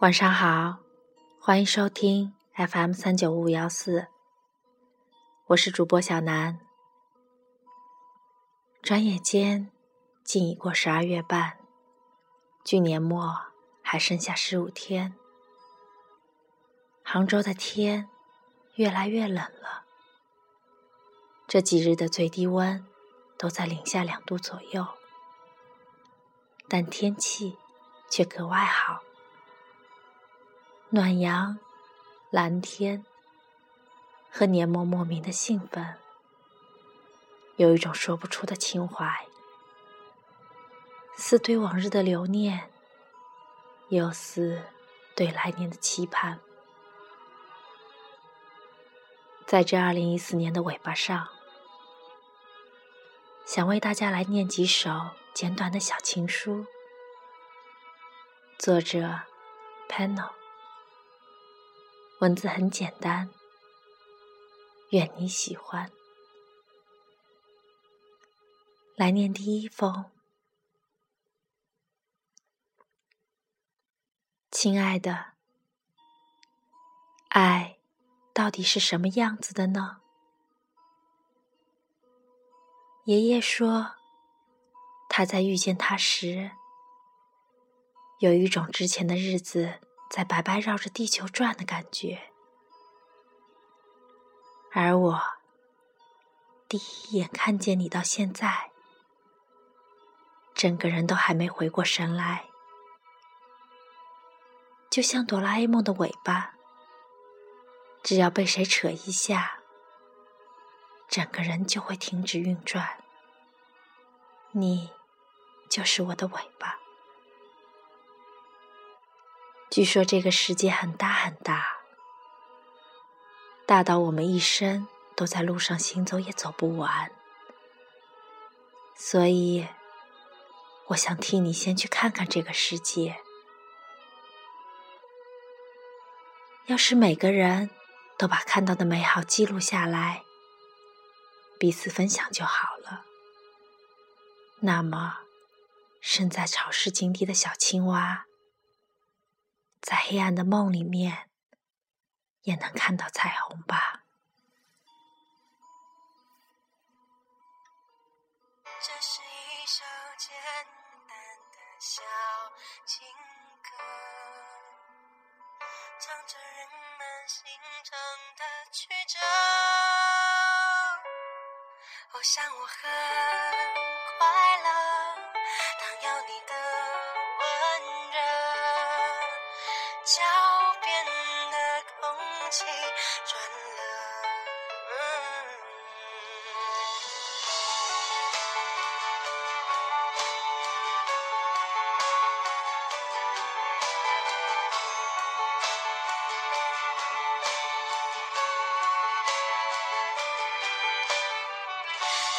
晚上好，欢迎收听 FM 三九五幺四，我是主播小南。转眼间，竟已过十二月半，距年末还剩下十五天。杭州的天越来越冷了，这几日的最低温都在零下两度左右，但天气却格外好。暖阳、蓝天和年末莫名的兴奋，有一种说不出的情怀，似对往日的留念，又似对来年的期盼。在这二零一四年的尾巴上，想为大家来念几首简短的小情书，作者 Panel。文字很简单，愿你喜欢。来念第一封，亲爱的，爱到底是什么样子的呢？爷爷说，他在遇见他时，有一种之前的日子。在白白绕着地球转的感觉，而我第一眼看见你到现在，整个人都还没回过神来，就像哆啦 A 梦的尾巴，只要被谁扯一下，整个人就会停止运转。你就是我的尾巴。据说这个世界很大很大，大到我们一生都在路上行走也走不完。所以，我想替你先去看看这个世界。要是每个人都把看到的美好记录下来，彼此分享就好了。那么，身在潮湿井底的小青蛙。在黑暗的梦里面，也能看到彩虹吧。这是一首简单的小情歌，唱着人们心中的曲折。我想我很气转了，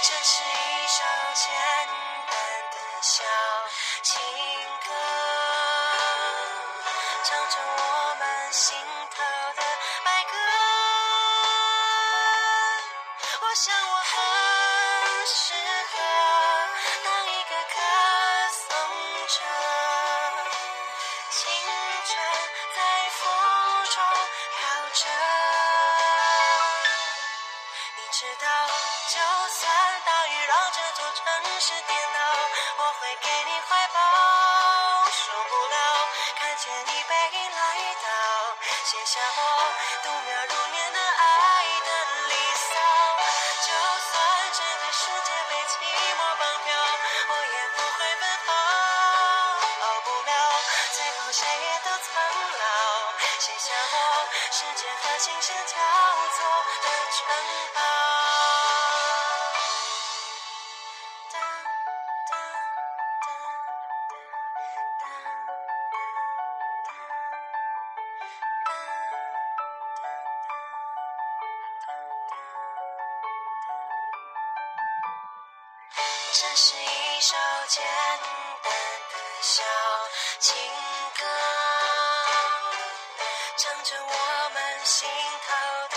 这是一首简单的小情歌。唱着我们心会给你怀抱，受不了看见你背影来到。写下我度秒如年的爱的离骚，就算整个世界被寂寞绑票，我也不会奔跑。跑不了，最后谁也都苍老。写下我时间和琴声交这是一首简单的小情歌，唱着我们心头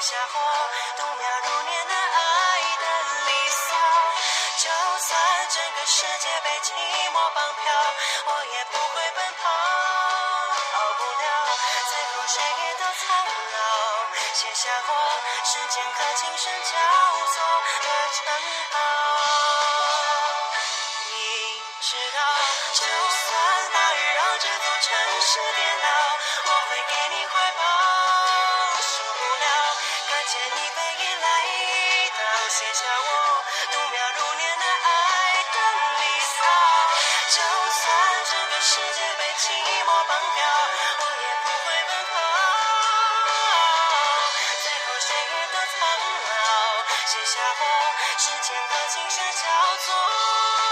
写下我度秒如年的爱的离骚。就算整个世界被寂寞绑票，我也不会奔跑。逃不了，最后谁也都苍老，写下我时间和琴声交错的称号。写下我度秒如年的爱的离骚。就算整个世界被寂寞绑票，我也不会奔跑。最后谁也都苍老，写下我时间和琴声交错。